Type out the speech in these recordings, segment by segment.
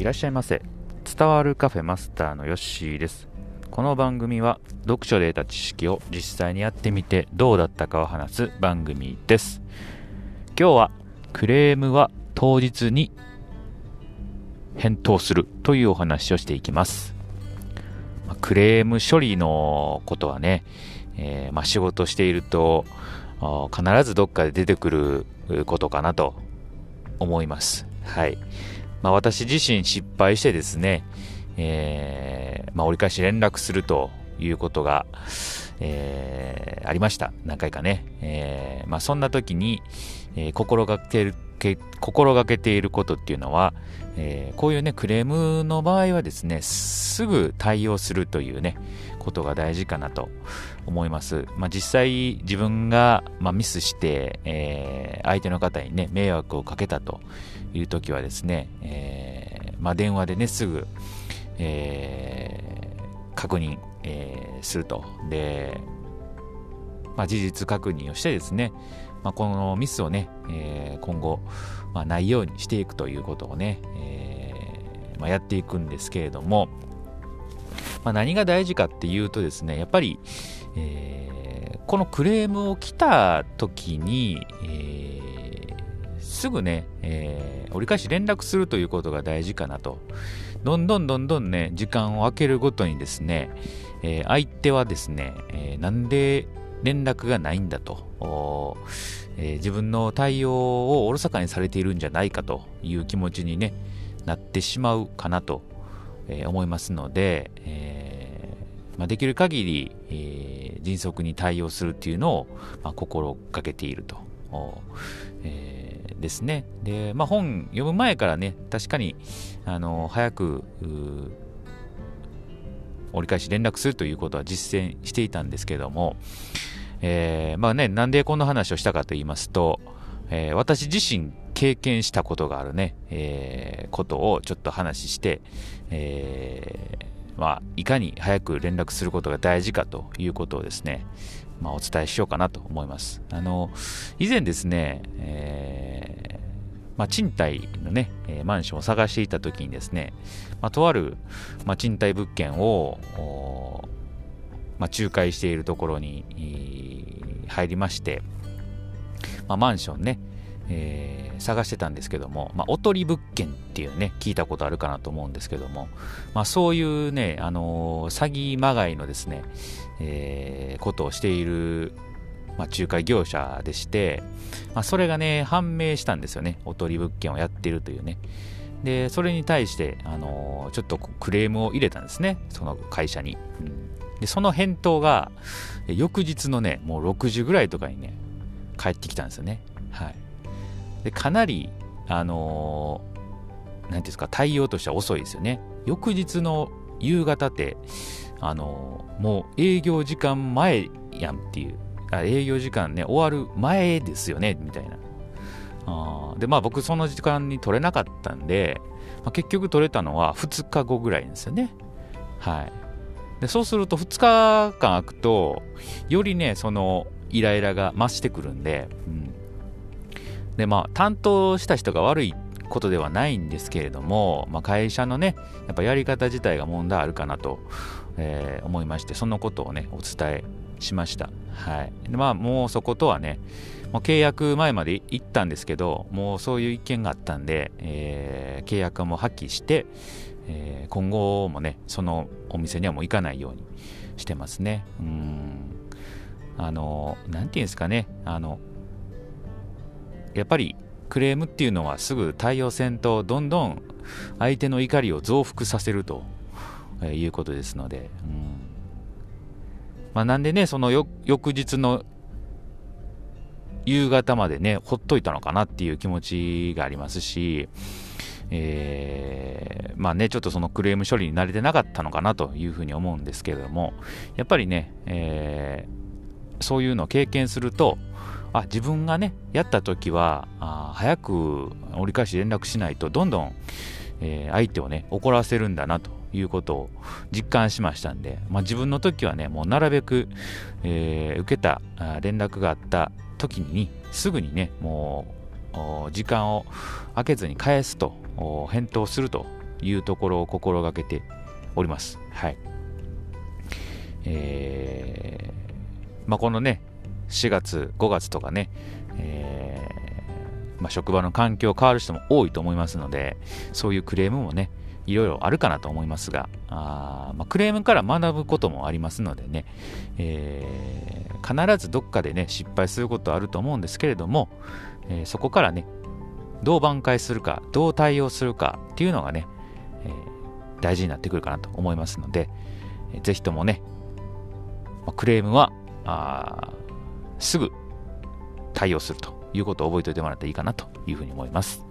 いらっしゃいませ伝わるカフェマスターのヨッシーですこの番組は読書で得た知識を実際にやってみてどうだったかを話す番組です今日はクレームは当日に返答するというお話をしていきますクレーム処理のことはね、えー、まあ、仕事していると必ずどっかで出てくることかなと思います。はい。まあ、私自身失敗してですね、えー、まあ、折り返し連絡するということが、えー、ありました。何回かね。えー、まあ、そんな時に、えー、心がける、心がけていることっていうのは、えー、こういうね、クレームの場合はですね、すぐ対応するというね、ことが大事かなと思います。まあ、実際自分が、まあ、ミスして、えー、相手の方にね、迷惑をかけたという時はですね、えー、まあ、電話でね、すぐ、え、確認、えすると。で、ま事実確認をしてですね、まこのミスをね、え今後、まないようにしていくということをね、えまやっていくんですけれども、ま、何が大事かっていうとですね、やっぱり、えー、このクレームを来た時に、え、すぐね、え、折り返し連絡するということが大事かなと。どんどんどんどんね、時間を空けるごとにですね、え、相手はですね、え、なんで連絡がないんだと、えー、自分の対応をおろそかにされているんじゃないかという気持ちに、ね、なってしまうかなとえ思いますので、えー、まあ、できる限り、え、迅速に対応するっていうのを、まあ、心がけていると。ですね。で、まあ、本読む前からね、確かに、あの、早く、折り返し連絡するということは実践していたんですけども、えー、まあね、なんでこの話をしたかと言いますと、えー、私自身経験したことがあるね、えー、ことをちょっと話して、えー、まあ、いかに早く連絡することが大事かということをですね、まあ、お伝えしようかなと思います。あの、以前ですね、えー、まあ、賃貸のね、えマンションを探していた時にですね、まあ、とある、まあ、賃貸物件を、まあ、仲介しているところに入りまして、まあ、マンションね、えー、探してたんですけども、まあ、おとり物件っていうね、聞いたことあるかなと思うんですけども、まあ、そういうね、あのー、詐欺まがいのですね、えー、ことをしている、まあ、仲介業者でして、まあ、それがね、判明したんですよね。おとり物件をやってるというね。で、それに対して、あのー、ちょっとクレームを入れたんですね、その会社に。うん、で、その返答が、翌日のね、もう6時ぐらいとかにね、帰ってきたんですよね。はい。で、かなり、あのー、なんていうんですか、対応としては遅いですよね。翌日の夕方って、あのー、もう営業時間前やんっていう、あ営業時間ね、終わる前ですよね、みたいな。あで、まあ僕その時間に取れなかったんで、まあ、結局取れたのは2日後ぐらいですよね。はい。でそうすると2日間空くと、よりね、そのイライラが増してくるんで、うん、でまあ担当した人が悪いことではないんですけれども、まあ、会社のねやっぱやり方自体が問題あるかなと、えー、思いましてそのことをねお伝えしました。はい。でまあもうそことはねもう契約前まで行ったんですけどもうそういう意見があったんで、えー、契約も破棄して、えー、今後もねそのお店にはもう行かないようにしてますね。うん。あの、なんていうんですかね、あの、やっぱりクレームっていうのはすぐ対応せんと、どんどん相手の怒りを増幅させるとえいうことですので、うん。まあ、なんでね、その翌日の夕方までね、ほっといたのかなっていう気持ちがありますし、えー、まあね、ちょっとそのクレーム処理に慣れてなかったのかなというふうに思うんですけれども、やっぱりね、えーそういうのを経験するとあ自分がねやった時はあ早く折り返し連絡しないとどんどん、えー、相手をね怒らせるんだなということを実感しましたんで、まあ、自分の時はねもうなるべく、えー、受けた連絡があった時にすぐにねもう時間を空けずに返すと返答するというところを心がけております。はい。えー、まあ、このね、4月、5月とかね、えー、まあ、職場の環境変わる人も多いと思いますので、そういうクレームもね、いろいろあるかなと思いますが、あまあ、クレームから学ぶこともありますのでね、えー、必ずどっかでね、失敗することあると思うんですけれども、えー、そこからね、どう挽回するか、どう対応するかっていうのがね、えー、大事になってくるかなと思いますので、えー、ぜひともね、まあ、クレームはあすぐ対応するということを覚えておいてもらっていいかなというふうに思います。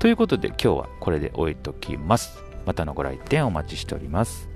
ということで今日はこれで終えときます。またのご来店お待ちしております。